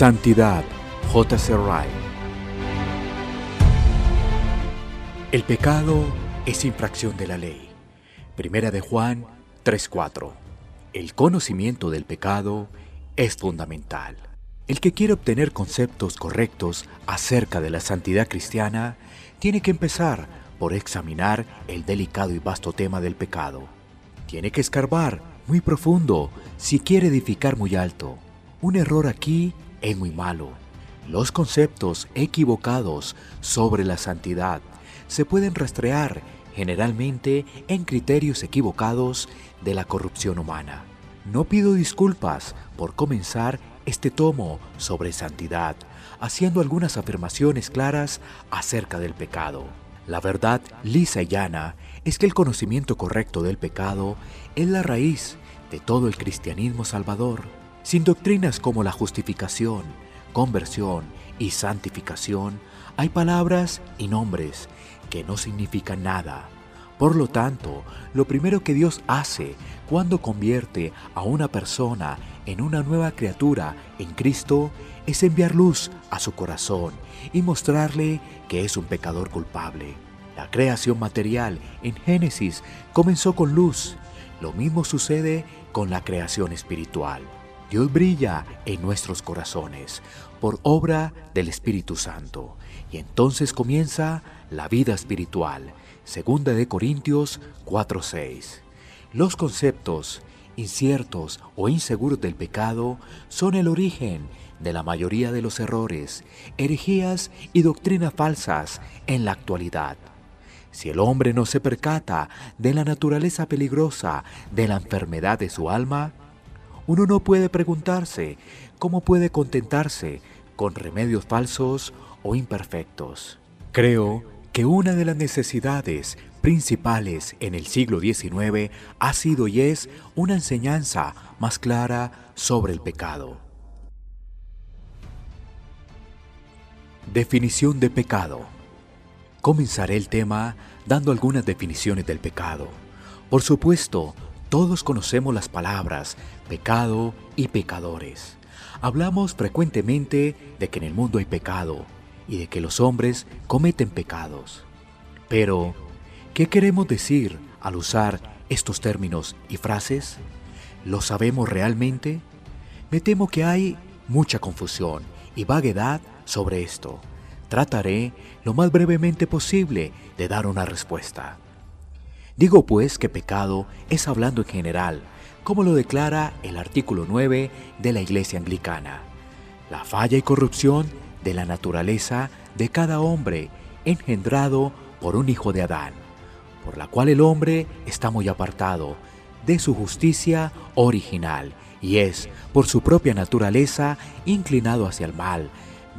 Santidad, J.C. Wright. El pecado es infracción de la ley. Primera de Juan 3:4. El conocimiento del pecado es fundamental. El que quiere obtener conceptos correctos acerca de la santidad cristiana tiene que empezar por examinar el delicado y vasto tema del pecado. Tiene que escarbar muy profundo si quiere edificar muy alto. Un error aquí es muy malo. Los conceptos equivocados sobre la santidad se pueden rastrear generalmente en criterios equivocados de la corrupción humana. No pido disculpas por comenzar este tomo sobre santidad, haciendo algunas afirmaciones claras acerca del pecado. La verdad lisa y llana es que el conocimiento correcto del pecado es la raíz de todo el cristianismo salvador. Sin doctrinas como la justificación, conversión y santificación, hay palabras y nombres que no significan nada. Por lo tanto, lo primero que Dios hace cuando convierte a una persona en una nueva criatura en Cristo es enviar luz a su corazón y mostrarle que es un pecador culpable. La creación material en Génesis comenzó con luz. Lo mismo sucede con la creación espiritual. Dios brilla en nuestros corazones por obra del Espíritu Santo. Y entonces comienza la vida espiritual. Segunda de Corintios 4:6. Los conceptos inciertos o inseguros del pecado son el origen de la mayoría de los errores, herejías y doctrinas falsas en la actualidad. Si el hombre no se percata de la naturaleza peligrosa de la enfermedad de su alma, uno no puede preguntarse cómo puede contentarse con remedios falsos o imperfectos. Creo que una de las necesidades principales en el siglo XIX ha sido y es una enseñanza más clara sobre el pecado. Definición de pecado. Comenzaré el tema dando algunas definiciones del pecado. Por supuesto, todos conocemos las palabras pecado y pecadores. Hablamos frecuentemente de que en el mundo hay pecado y de que los hombres cometen pecados. Pero, ¿qué queremos decir al usar estos términos y frases? ¿Lo sabemos realmente? Me temo que hay mucha confusión y vaguedad sobre esto. Trataré lo más brevemente posible de dar una respuesta. Digo pues que pecado es hablando en general, como lo declara el artículo 9 de la Iglesia Anglicana. La falla y corrupción de la naturaleza de cada hombre engendrado por un hijo de Adán, por la cual el hombre está muy apartado de su justicia original y es, por su propia naturaleza, inclinado hacia el mal,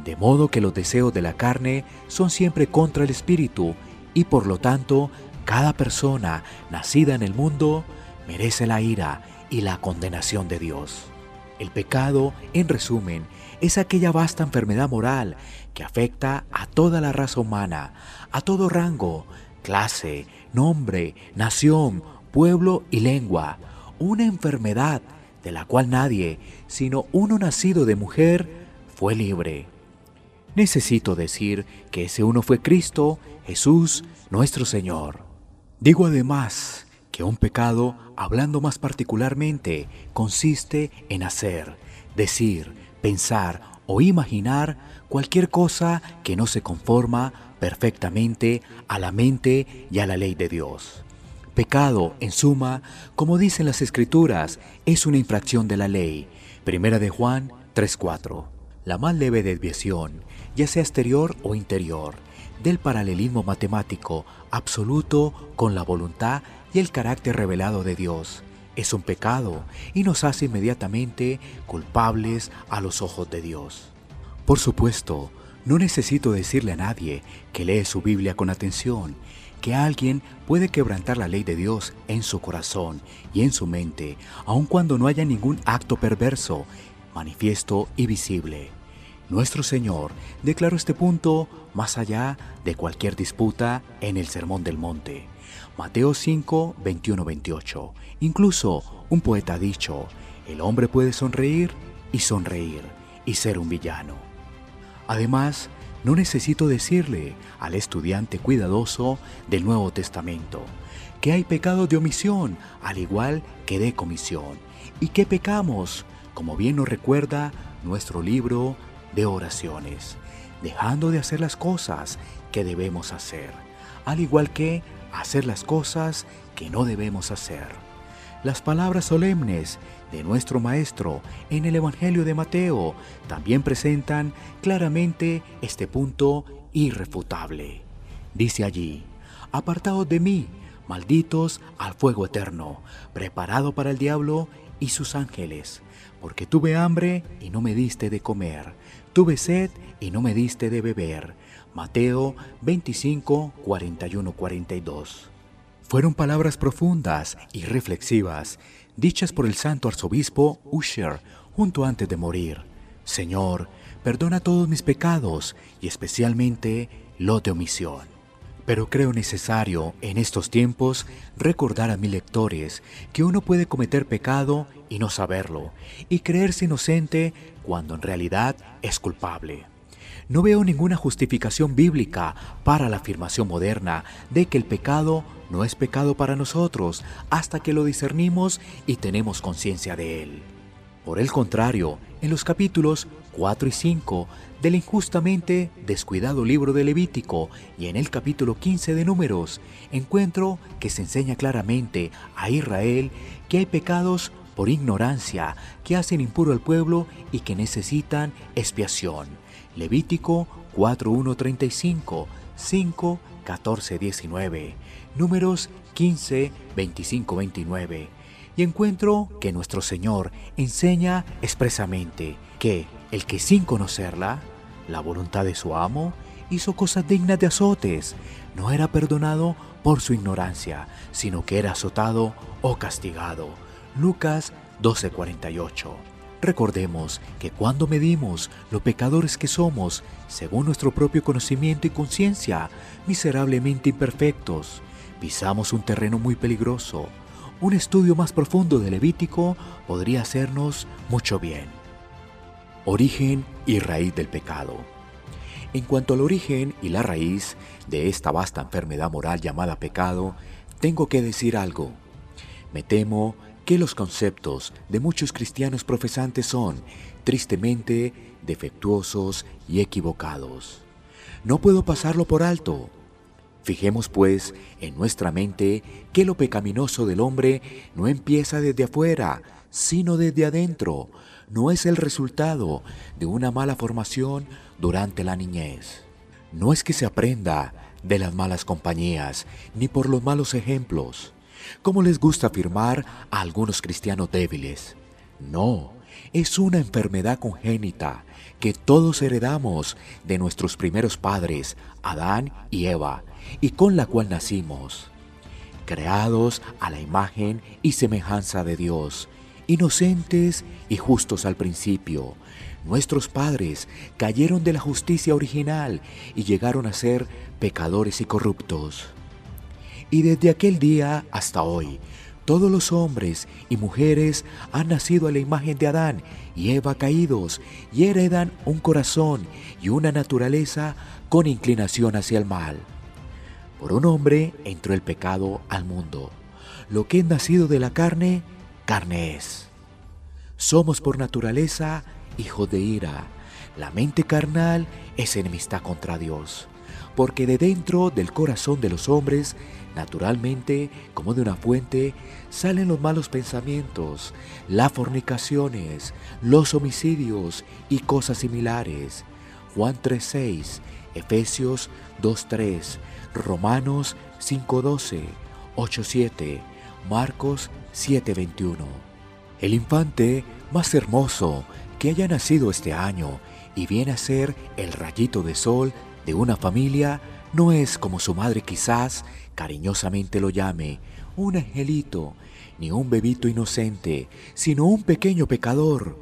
de modo que los deseos de la carne son siempre contra el espíritu y por lo tanto cada persona nacida en el mundo merece la ira y la condenación de Dios. El pecado, en resumen, es aquella vasta enfermedad moral que afecta a toda la raza humana, a todo rango, clase, nombre, nación, pueblo y lengua. Una enfermedad de la cual nadie, sino uno nacido de mujer, fue libre. Necesito decir que ese uno fue Cristo, Jesús, nuestro Señor. Digo además que un pecado, hablando más particularmente, consiste en hacer, decir, pensar o imaginar cualquier cosa que no se conforma perfectamente a la mente y a la ley de Dios. Pecado, en suma, como dicen las escrituras, es una infracción de la ley. Primera de Juan 3:4. La más leve desviación, ya sea exterior o interior, del paralelismo matemático absoluto con la voluntad y el carácter revelado de Dios. Es un pecado y nos hace inmediatamente culpables a los ojos de Dios. Por supuesto, no necesito decirle a nadie que lee su Biblia con atención, que alguien puede quebrantar la ley de Dios en su corazón y en su mente, aun cuando no haya ningún acto perverso, manifiesto y visible. Nuestro Señor declaró este punto más allá de cualquier disputa en el Sermón del Monte. Mateo 5, 21, 28. Incluso un poeta ha dicho, el hombre puede sonreír y sonreír, y ser un villano. Además, no necesito decirle al estudiante cuidadoso del Nuevo Testamento que hay pecado de omisión al igual que de comisión y que pecamos, como bien nos recuerda nuestro libro de oraciones, dejando de hacer las cosas que debemos hacer, al igual que hacer las cosas que no debemos hacer. Las palabras solemnes de nuestro Maestro en el Evangelio de Mateo también presentan claramente este punto irrefutable. Dice allí, apartados de mí, malditos al fuego eterno, preparado para el diablo y sus ángeles, porque tuve hambre y no me diste de comer, tuve sed y no me diste de beber. Mateo 25, 41, 42. Fueron palabras profundas y reflexivas, dichas por el santo arzobispo Usher junto antes de morir. Señor, perdona todos mis pecados y especialmente los de omisión. Pero creo necesario en estos tiempos recordar a mis lectores que uno puede cometer pecado y no saberlo, y creerse inocente cuando en realidad es culpable. No veo ninguna justificación bíblica para la afirmación moderna de que el pecado no es pecado para nosotros hasta que lo discernimos y tenemos conciencia de él. Por el contrario, en los capítulos 4 y 5 del injustamente descuidado libro de Levítico y en el capítulo 15 de Números, encuentro que se enseña claramente a Israel que hay pecados por ignorancia que hacen impuro al pueblo y que necesitan expiación. Levítico 4.1.35, 5, 14, 19, Números 15, 25, 29 y encuentro que nuestro Señor enseña expresamente que el que sin conocerla, la voluntad de su amo, hizo cosas dignas de azotes, no era perdonado por su ignorancia, sino que era azotado o castigado. Lucas 12:48. Recordemos que cuando medimos lo pecadores que somos, según nuestro propio conocimiento y conciencia, miserablemente imperfectos, pisamos un terreno muy peligroso un estudio más profundo de Levítico podría hacernos mucho bien. Origen y raíz del pecado. En cuanto al origen y la raíz de esta vasta enfermedad moral llamada pecado, tengo que decir algo. Me temo que los conceptos de muchos cristianos profesantes son, tristemente, defectuosos y equivocados. No puedo pasarlo por alto Fijemos pues en nuestra mente que lo pecaminoso del hombre no empieza desde afuera, sino desde adentro. No es el resultado de una mala formación durante la niñez. No es que se aprenda de las malas compañías, ni por los malos ejemplos, como les gusta afirmar a algunos cristianos débiles. No, es una enfermedad congénita que todos heredamos de nuestros primeros padres, Adán y Eva, y con la cual nacimos, creados a la imagen y semejanza de Dios, inocentes y justos al principio. Nuestros padres cayeron de la justicia original y llegaron a ser pecadores y corruptos. Y desde aquel día hasta hoy, todos los hombres y mujeres han nacido a la imagen de Adán y Eva caídos y heredan un corazón y una naturaleza con inclinación hacia el mal. Por un hombre entró el pecado al mundo. Lo que es nacido de la carne, carne es. Somos por naturaleza hijos de ira. La mente carnal es enemistad contra Dios, porque de dentro del corazón de los hombres, naturalmente, como de una fuente, salen los malos pensamientos, las fornicaciones, los homicidios y cosas similares. Juan 3:6, Efesios 2:3, Romanos 5.12, 8.7, Marcos 7.21. El infante más hermoso que haya nacido este año y viene a ser el rayito de sol de una familia no es como su madre quizás cariñosamente lo llame, un angelito, ni un bebito inocente, sino un pequeño pecador.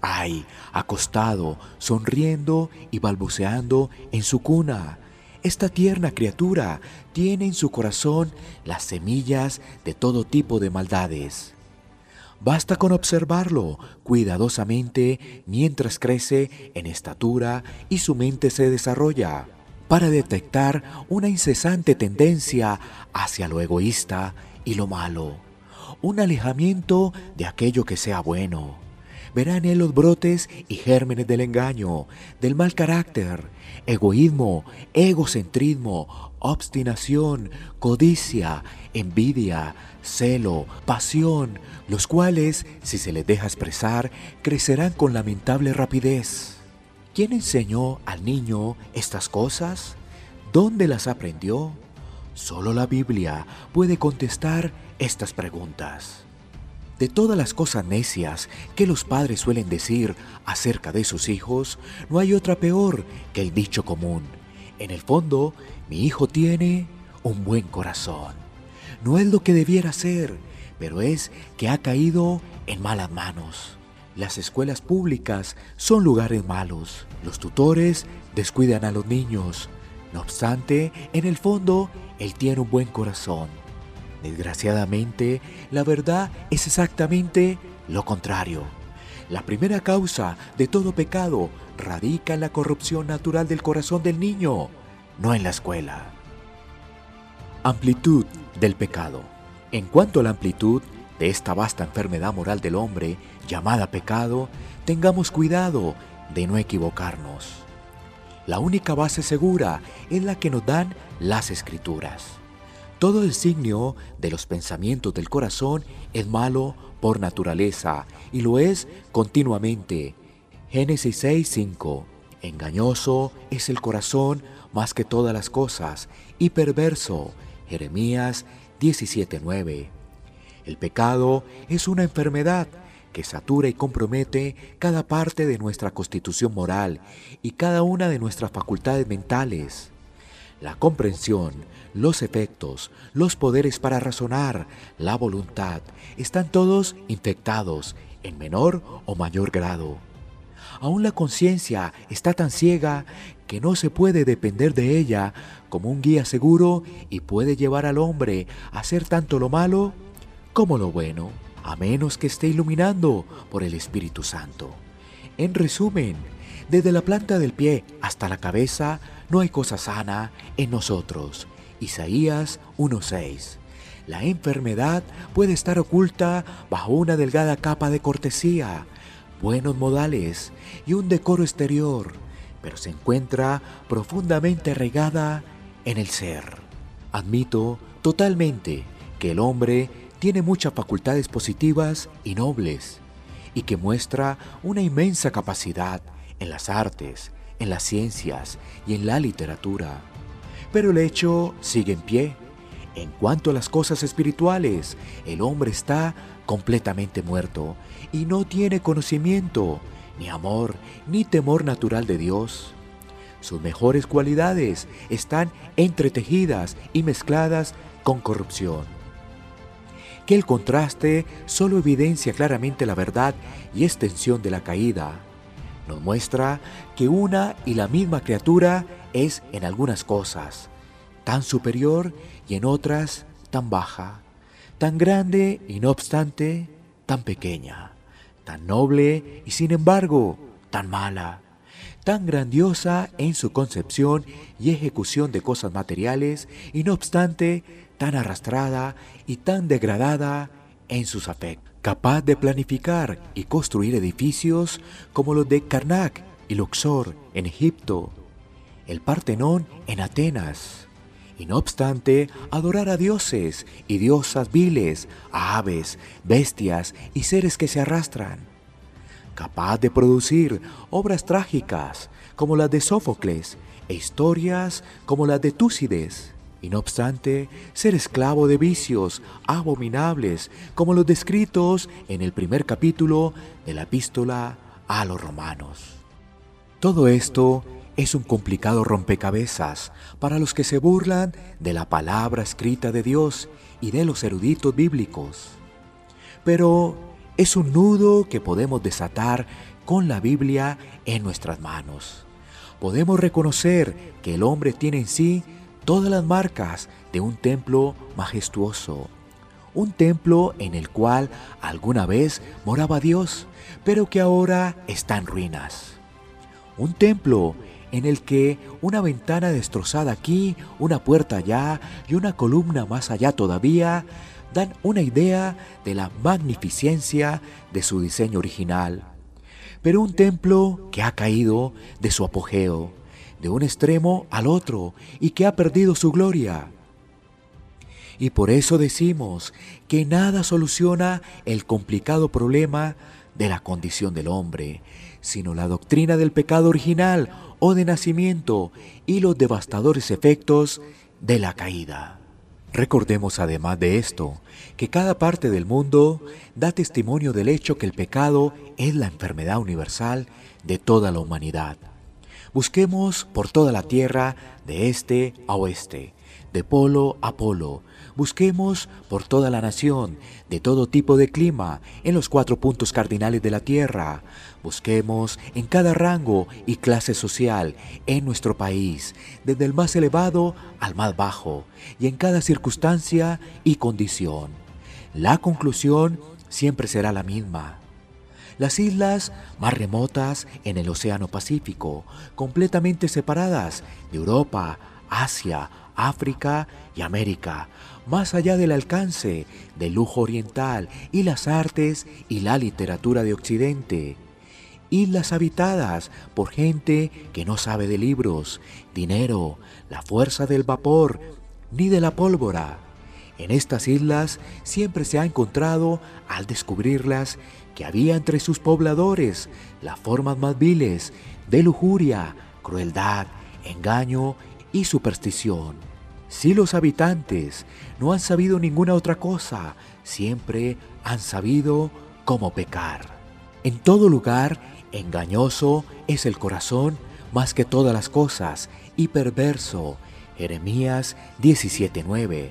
Ay, acostado, sonriendo y balbuceando en su cuna, esta tierna criatura tiene en su corazón las semillas de todo tipo de maldades. Basta con observarlo cuidadosamente mientras crece en estatura y su mente se desarrolla para detectar una incesante tendencia hacia lo egoísta y lo malo, un alejamiento de aquello que sea bueno. Verá en él los brotes y gérmenes del engaño, del mal carácter, egoísmo, egocentrismo, obstinación, codicia, envidia, celo, pasión, los cuales, si se les deja expresar, crecerán con lamentable rapidez. ¿Quién enseñó al niño estas cosas? ¿Dónde las aprendió? Solo la Biblia puede contestar estas preguntas. De todas las cosas necias que los padres suelen decir acerca de sus hijos, no hay otra peor que el dicho común. En el fondo, mi hijo tiene un buen corazón. No es lo que debiera ser, pero es que ha caído en malas manos. Las escuelas públicas son lugares malos. Los tutores descuidan a los niños. No obstante, en el fondo, él tiene un buen corazón. Desgraciadamente, la verdad es exactamente lo contrario. La primera causa de todo pecado radica en la corrupción natural del corazón del niño, no en la escuela. Amplitud del pecado. En cuanto a la amplitud de esta vasta enfermedad moral del hombre llamada pecado, tengamos cuidado de no equivocarnos. La única base segura es la que nos dan las escrituras. Todo el signo de los pensamientos del corazón es malo por naturaleza y lo es continuamente. Génesis 6:5. Engañoso es el corazón más que todas las cosas y perverso. Jeremías 17:9. El pecado es una enfermedad que satura y compromete cada parte de nuestra constitución moral y cada una de nuestras facultades mentales. La comprensión, los efectos, los poderes para razonar, la voluntad, están todos infectados en menor o mayor grado. Aún la conciencia está tan ciega que no se puede depender de ella como un guía seguro y puede llevar al hombre a hacer tanto lo malo como lo bueno, a menos que esté iluminando por el Espíritu Santo. En resumen, desde la planta del pie hasta la cabeza no hay cosa sana en nosotros Isaías 1.6. La enfermedad puede estar oculta bajo una delgada capa de cortesía, buenos modales y un decoro exterior, pero se encuentra profundamente regada en el ser. Admito totalmente que el hombre tiene muchas facultades positivas y nobles, y que muestra una inmensa capacidad en las artes, en las ciencias y en la literatura. Pero el hecho sigue en pie. En cuanto a las cosas espirituales, el hombre está completamente muerto y no tiene conocimiento, ni amor, ni temor natural de Dios. Sus mejores cualidades están entretejidas y mezcladas con corrupción. Que el contraste solo evidencia claramente la verdad y extensión de la caída. Nos muestra que una y la misma criatura es en algunas cosas tan superior y en otras tan baja, tan grande y no obstante tan pequeña, tan noble y sin embargo tan mala, tan grandiosa en su concepción y ejecución de cosas materiales y no obstante tan arrastrada y tan degradada en sus afectos, capaz de planificar y construir edificios como los de Karnak y Luxor en Egipto, el Partenón en Atenas, y no obstante adorar a dioses y diosas viles, a aves, bestias y seres que se arrastran. Capaz de producir obras trágicas como las de Sófocles e historias como las de Túcides, y no obstante ser esclavo de vicios abominables como los descritos en el primer capítulo de la epístola a los romanos. Todo esto es un complicado rompecabezas para los que se burlan de la palabra escrita de Dios y de los eruditos bíblicos. Pero es un nudo que podemos desatar con la Biblia en nuestras manos. Podemos reconocer que el hombre tiene en sí todas las marcas de un templo majestuoso, un templo en el cual alguna vez moraba Dios, pero que ahora está en ruinas. Un templo en el que una ventana destrozada aquí, una puerta allá y una columna más allá todavía dan una idea de la magnificencia de su diseño original. Pero un templo que ha caído de su apogeo, de un extremo al otro y que ha perdido su gloria. Y por eso decimos que nada soluciona el complicado problema de la condición del hombre, sino la doctrina del pecado original o de nacimiento y los devastadores efectos de la caída. Recordemos además de esto que cada parte del mundo da testimonio del hecho que el pecado es la enfermedad universal de toda la humanidad. Busquemos por toda la tierra de este a oeste, de polo a polo, Busquemos por toda la nación, de todo tipo de clima, en los cuatro puntos cardinales de la tierra. Busquemos en cada rango y clase social en nuestro país, desde el más elevado al más bajo, y en cada circunstancia y condición. La conclusión siempre será la misma. Las islas más remotas en el Océano Pacífico, completamente separadas de Europa, Asia, África y América, más allá del alcance del lujo oriental y las artes y la literatura de Occidente. Islas habitadas por gente que no sabe de libros, dinero, la fuerza del vapor, ni de la pólvora. En estas islas siempre se ha encontrado, al descubrirlas, que había entre sus pobladores las formas más viles de lujuria, crueldad, engaño y superstición. Si los habitantes no han sabido ninguna otra cosa, siempre han sabido cómo pecar. En todo lugar, engañoso es el corazón más que todas las cosas y perverso. Jeremías 17:9.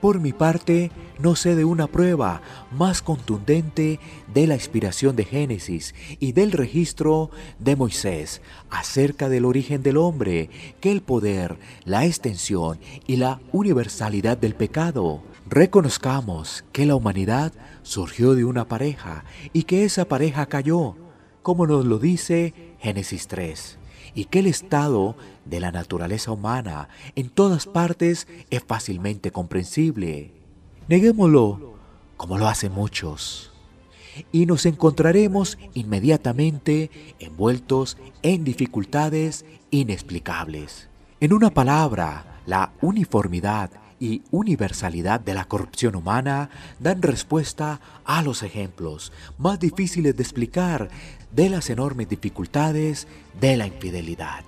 Por mi parte, no sé de una prueba más contundente de la inspiración de Génesis y del registro de Moisés acerca del origen del hombre que el poder, la extensión y la universalidad del pecado. Reconozcamos que la humanidad surgió de una pareja y que esa pareja cayó, como nos lo dice Génesis 3 y que el estado de la naturaleza humana en todas partes es fácilmente comprensible. Neguémoslo, como lo hacen muchos, y nos encontraremos inmediatamente envueltos en dificultades inexplicables. En una palabra, la uniformidad y universalidad de la corrupción humana dan respuesta a los ejemplos más difíciles de explicar de las enormes dificultades de la infidelidad.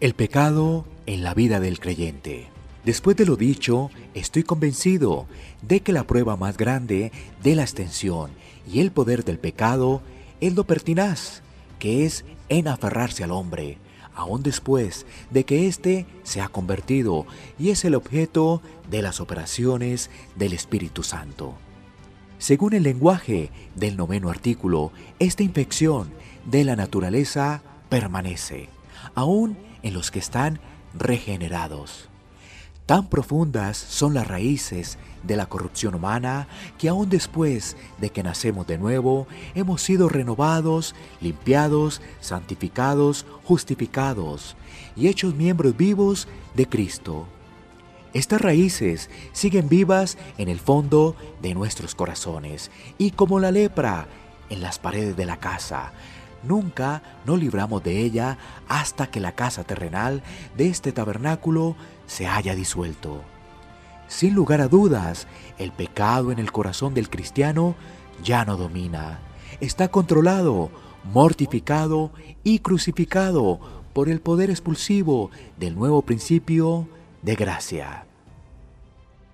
El pecado en la vida del creyente. Después de lo dicho, estoy convencido de que la prueba más grande de la extensión y el poder del pecado es lo pertinaz, que es en aferrarse al hombre, aún después de que éste se ha convertido y es el objeto de las operaciones del Espíritu Santo. Según el lenguaje del noveno artículo, esta infección de la naturaleza permanece, aún en los que están regenerados. Tan profundas son las raíces de la corrupción humana que aún después de que nacemos de nuevo, hemos sido renovados, limpiados, santificados, justificados y hechos miembros vivos de Cristo. Estas raíces siguen vivas en el fondo de nuestros corazones y como la lepra en las paredes de la casa. Nunca nos libramos de ella hasta que la casa terrenal de este tabernáculo se haya disuelto. Sin lugar a dudas, el pecado en el corazón del cristiano ya no domina. Está controlado, mortificado y crucificado por el poder expulsivo del nuevo principio de gracia.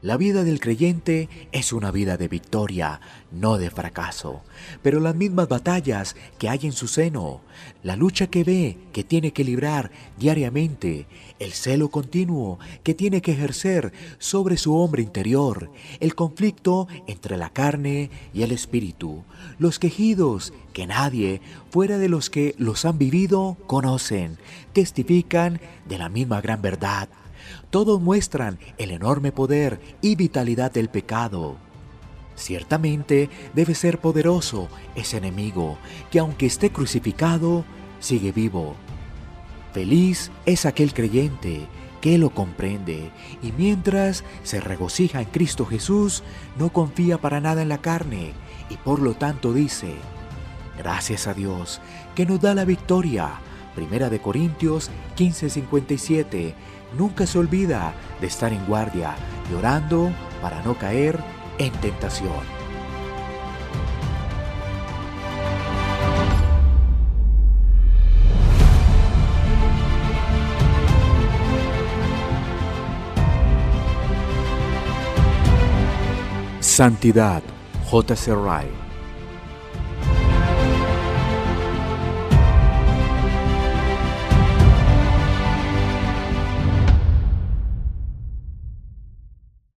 La vida del creyente es una vida de victoria, no de fracaso, pero las mismas batallas que hay en su seno, la lucha que ve que tiene que librar diariamente, el celo continuo que tiene que ejercer sobre su hombre interior, el conflicto entre la carne y el espíritu, los quejidos que nadie, fuera de los que los han vivido, conocen, testifican de la misma gran verdad todos muestran el enorme poder y vitalidad del pecado. Ciertamente debe ser poderoso ese enemigo que aunque esté crucificado, sigue vivo. Feliz es aquel creyente que lo comprende y mientras se regocija en Cristo Jesús, no confía para nada en la carne y por lo tanto dice, gracias a Dios que nos da la victoria. Primera de Corintios 15:57. Nunca se olvida de estar en guardia y orando para no caer en tentación. Santidad, J.C. Wright.